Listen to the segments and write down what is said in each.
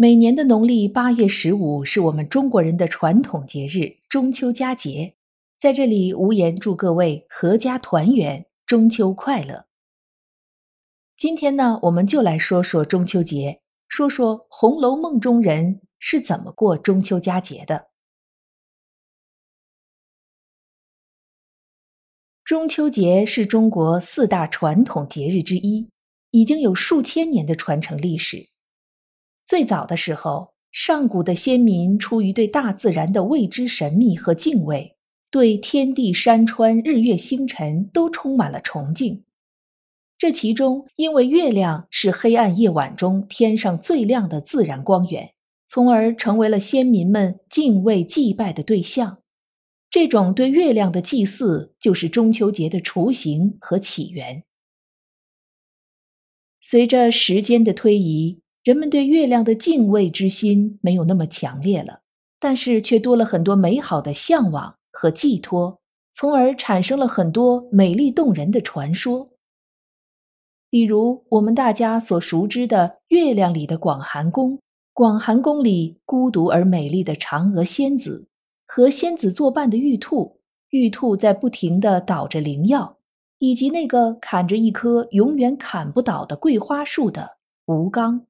每年的农历八月十五是我们中国人的传统节日——中秋佳节。在这里，无言祝各位阖家团圆，中秋快乐。今天呢，我们就来说说中秋节，说说《红楼梦》中人是怎么过中秋佳节的。中秋节是中国四大传统节日之一，已经有数千年的传承历史。最早的时候，上古的先民出于对大自然的未知神秘和敬畏，对天地山川、日月星辰都充满了崇敬。这其中，因为月亮是黑暗夜晚中天上最亮的自然光源，从而成为了先民们敬畏祭拜的对象。这种对月亮的祭祀，就是中秋节的雏形和起源。随着时间的推移，人们对月亮的敬畏之心没有那么强烈了，但是却多了很多美好的向往和寄托，从而产生了很多美丽动人的传说。比如我们大家所熟知的月亮里的广寒宫，广寒宫里孤独而美丽的嫦娥仙子。和仙子作伴的玉兔，玉兔在不停地捣着灵药，以及那个砍着一棵永远砍不倒的桂花树的吴刚。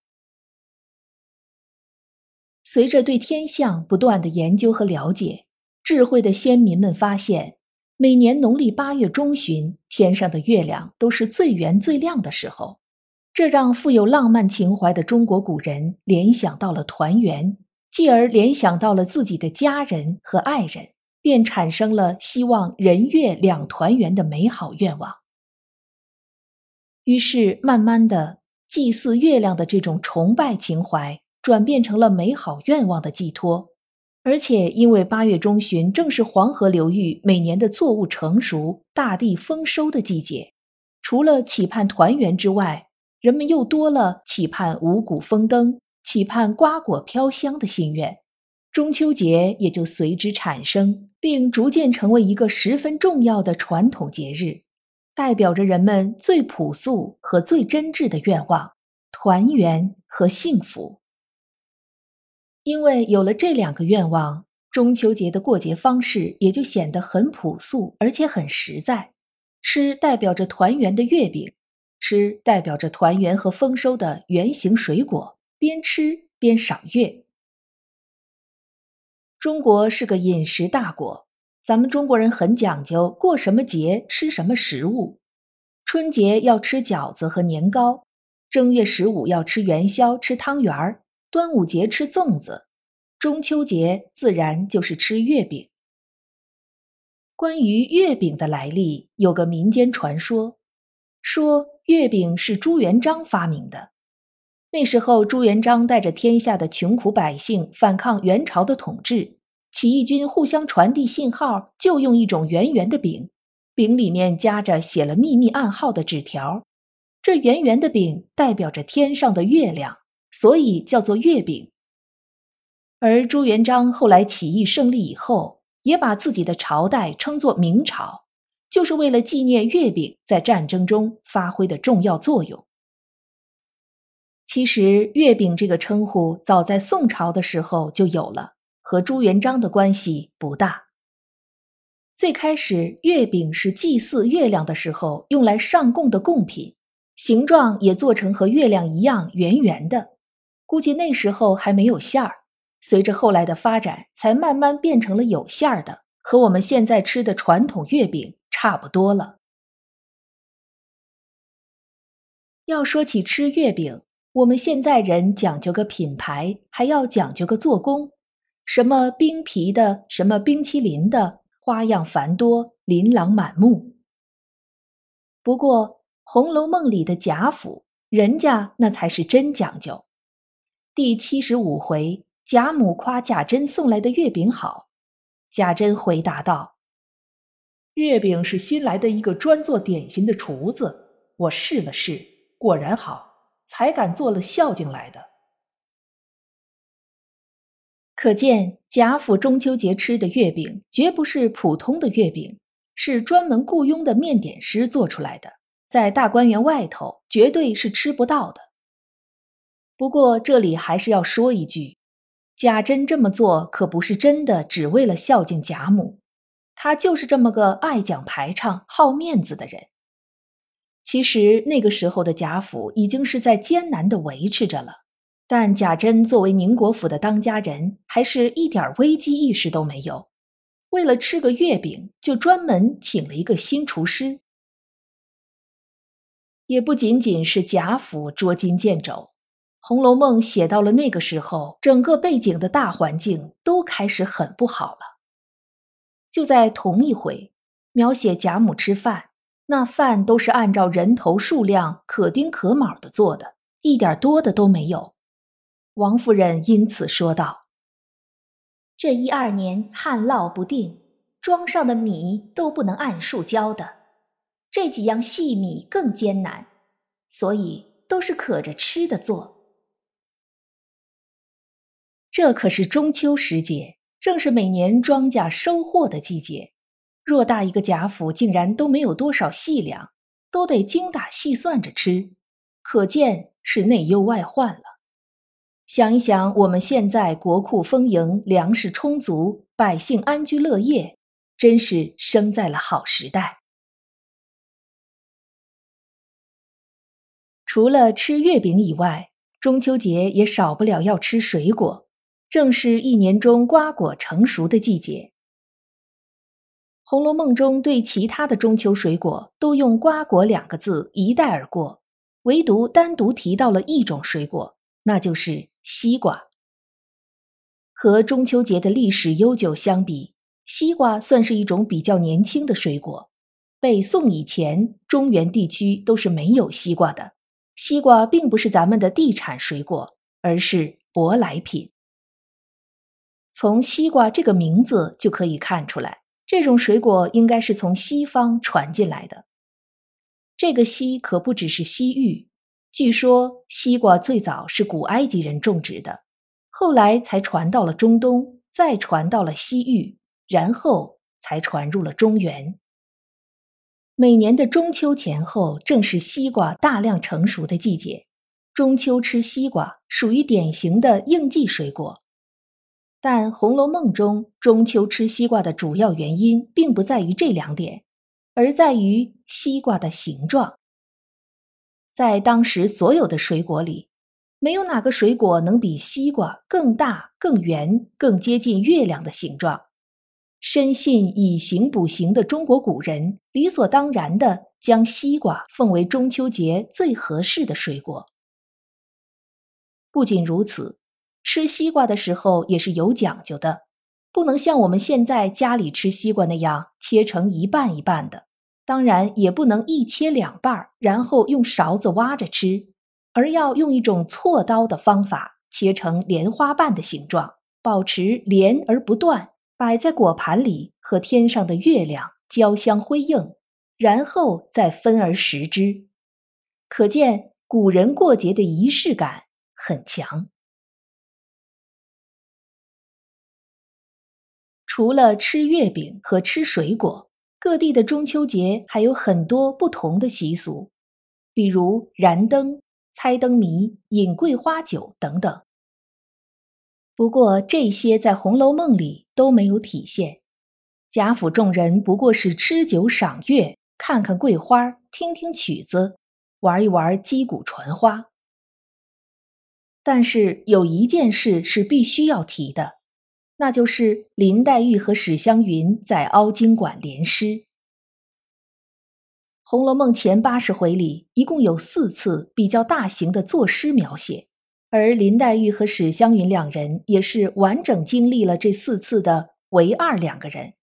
随着对天象不断的研究和了解，智慧的先民们发现，每年农历八月中旬，天上的月亮都是最圆最亮的时候，这让富有浪漫情怀的中国古人联想到了团圆。继而联想到了自己的家人和爱人，便产生了希望人月两团圆的美好愿望。于是，慢慢的，祭祀月亮的这种崇拜情怀转变成了美好愿望的寄托。而且，因为八月中旬正是黄河流域每年的作物成熟、大地丰收的季节，除了期盼团圆之外，人们又多了期盼五谷丰登。期盼瓜果飘香的心愿，中秋节也就随之产生，并逐渐成为一个十分重要的传统节日，代表着人们最朴素和最真挚的愿望——团圆和幸福。因为有了这两个愿望，中秋节的过节方式也就显得很朴素，而且很实在。吃代表着团圆的月饼，吃代表着团圆和丰收的圆形水果。边吃边赏月。中国是个饮食大国，咱们中国人很讲究，过什么节吃什么食物。春节要吃饺子和年糕，正月十五要吃元宵、吃汤圆儿，端午节吃粽子，中秋节自然就是吃月饼。关于月饼的来历，有个民间传说，说月饼是朱元璋发明的。那时候，朱元璋带着天下的穷苦百姓反抗元朝的统治，起义军互相传递信号，就用一种圆圆的饼，饼里面夹着写了秘密暗号的纸条。这圆圆的饼代表着天上的月亮，所以叫做月饼。而朱元璋后来起义胜利以后，也把自己的朝代称作明朝，就是为了纪念月饼在战争中发挥的重要作用。其实，月饼这个称呼早在宋朝的时候就有了，和朱元璋的关系不大。最开始，月饼是祭祀月亮的时候用来上供的贡品，形状也做成和月亮一样圆圆的。估计那时候还没有馅儿，随着后来的发展，才慢慢变成了有馅儿的，和我们现在吃的传统月饼差不多了。要说起吃月饼，我们现在人讲究个品牌，还要讲究个做工，什么冰皮的，什么冰淇淋的，花样繁多，琳琅满目。不过《红楼梦》里的贾府，人家那才是真讲究。第七十五回，贾母夸贾珍送来的月饼好，贾珍回答道：“月饼是新来的一个专做点心的厨子，我试了试，果然好，才敢做了孝敬来的。”可见贾府中秋节吃的月饼绝不是普通的月饼，是专门雇佣的面点师做出来的，在大观园外头绝对是吃不到的。不过这里还是要说一句，贾珍这么做可不是真的只为了孝敬贾母，他就是这么个爱讲排场、好面子的人。其实那个时候的贾府已经是在艰难的维持着了。但贾珍作为宁国府的当家人，还是一点危机意识都没有。为了吃个月饼，就专门请了一个新厨师。也不仅仅是贾府捉襟见肘，《红楼梦》写到了那个时候，整个背景的大环境都开始很不好了。就在同一回，描写贾母吃饭，那饭都是按照人头数量可丁可卯的做的，一点多的都没有。王夫人因此说道：“这一二年旱涝不定，庄上的米都不能按数交的，这几样细米更艰难，所以都是可着吃的做。这可是中秋时节，正是每年庄稼收获的季节。偌大一个贾府，竟然都没有多少细粮，都得精打细算着吃，可见是内忧外患了。”想一想，我们现在国库丰盈，粮食充足，百姓安居乐业，真是生在了好时代。除了吃月饼以外，中秋节也少不了要吃水果，正是一年中瓜果成熟的季节。《红楼梦》中对其他的中秋水果都用“瓜果”两个字一带而过，唯独单独提到了一种水果，那就是。西瓜和中秋节的历史悠久相比，西瓜算是一种比较年轻的水果。北宋以前，中原地区都是没有西瓜的。西瓜并不是咱们的地产水果，而是舶来品。从西瓜这个名字就可以看出来，这种水果应该是从西方传进来的。这个“西”可不只是西域。据说西瓜最早是古埃及人种植的，后来才传到了中东，再传到了西域，然后才传入了中原。每年的中秋前后，正是西瓜大量成熟的季节。中秋吃西瓜属于典型的应季水果，但《红楼梦》中中秋吃西瓜的主要原因，并不在于这两点，而在于西瓜的形状。在当时所有的水果里，没有哪个水果能比西瓜更大、更圆、更接近月亮的形状。深信以形补形的中国古人，理所当然的将西瓜奉为中秋节最合适的水果。不仅如此，吃西瓜的时候也是有讲究的，不能像我们现在家里吃西瓜那样切成一半一半的。当然也不能一切两半儿，然后用勺子挖着吃，而要用一种锉刀的方法切成莲花瓣的形状，保持连而不断，摆在果盘里和天上的月亮交相辉映，然后再分而食之。可见古人过节的仪式感很强。除了吃月饼和吃水果。各地的中秋节还有很多不同的习俗，比如燃灯、猜灯谜、饮桂花酒等等。不过这些在《红楼梦》里都没有体现。贾府众人不过是吃酒赏月，看看桂花，听听曲子，玩一玩击鼓传花。但是有一件事是必须要提的。那就是林黛玉和史湘云在凹晶馆联诗，《红楼梦》前八十回里一共有四次比较大型的作诗描写，而林黛玉和史湘云两人也是完整经历了这四次的唯二两个人。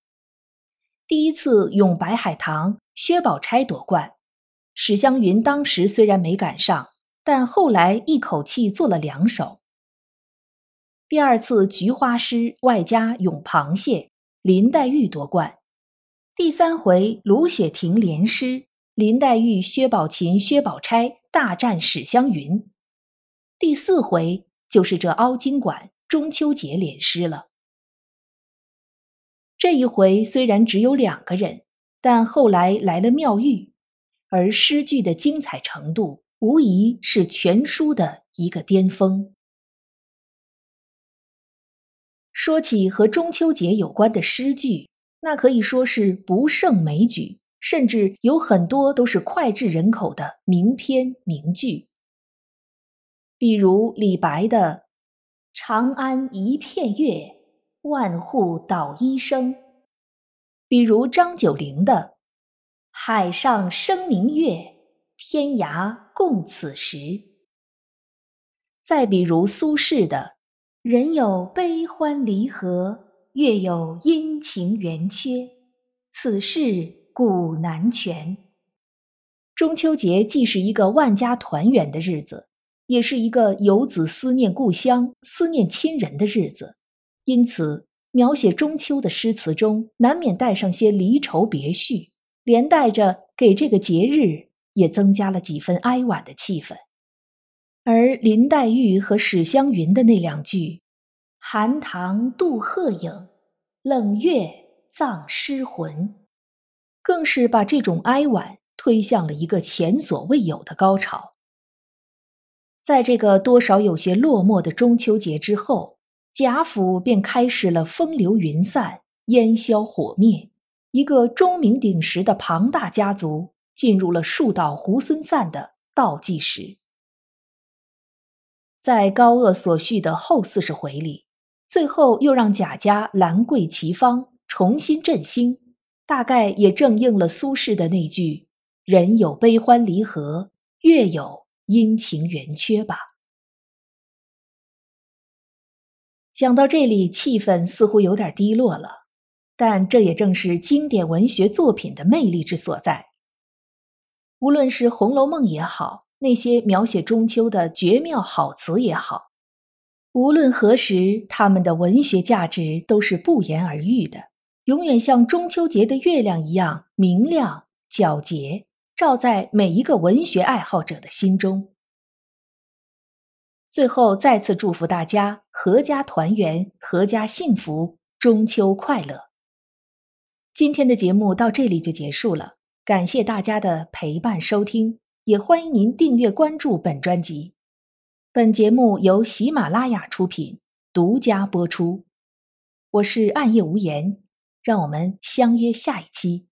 第一次咏白海棠，薛宝钗夺冠，史湘云当时虽然没赶上，但后来一口气做了两首。第二次菊花诗外加咏螃蟹，林黛玉夺冠。第三回卢雪亭联诗，林黛玉、薛宝琴、薛宝钗大战史湘云。第四回就是这凹晶馆中秋节联诗了。这一回虽然只有两个人，但后来来了妙玉，而诗句的精彩程度无疑是全书的一个巅峰。说起和中秋节有关的诗句。那可以说是不胜枚举，甚至有很多都是脍炙人口的名篇名句。比如李白的“长安一片月，万户捣衣声”，比如张九龄的“海上生明月，天涯共此时”，再比如苏轼的“人有悲欢离合”。月有阴晴圆缺，此事古难全。中秋节既是一个万家团圆的日子，也是一个游子思念故乡、思念亲人的日子，因此描写中秋的诗词中难免带上些离愁别绪，连带着给这个节日也增加了几分哀婉的气氛。而林黛玉和史湘云的那两句。寒塘渡鹤影，冷月葬诗魂，更是把这种哀婉推向了一个前所未有的高潮。在这个多少有些落寞的中秋节之后，贾府便开始了风流云散、烟消火灭，一个钟鸣鼎食的庞大家族进入了树倒猢狲散的倒计时。在高鹗所叙的后四十回里。最后又让贾家兰桂齐芳重新振兴，大概也正应了苏轼的那句“人有悲欢离合，月有阴晴圆缺”吧。讲到这里，气氛似乎有点低落了，但这也正是经典文学作品的魅力之所在。无论是《红楼梦》也好，那些描写中秋的绝妙好词也好。无论何时，他们的文学价值都是不言而喻的，永远像中秋节的月亮一样明亮皎洁，照在每一个文学爱好者的心中。最后，再次祝福大家阖家团圆，阖家幸福，中秋快乐。今天的节目到这里就结束了，感谢大家的陪伴收听，也欢迎您订阅关注本专辑。本节目由喜马拉雅出品，独家播出。我是暗夜无言，让我们相约下一期。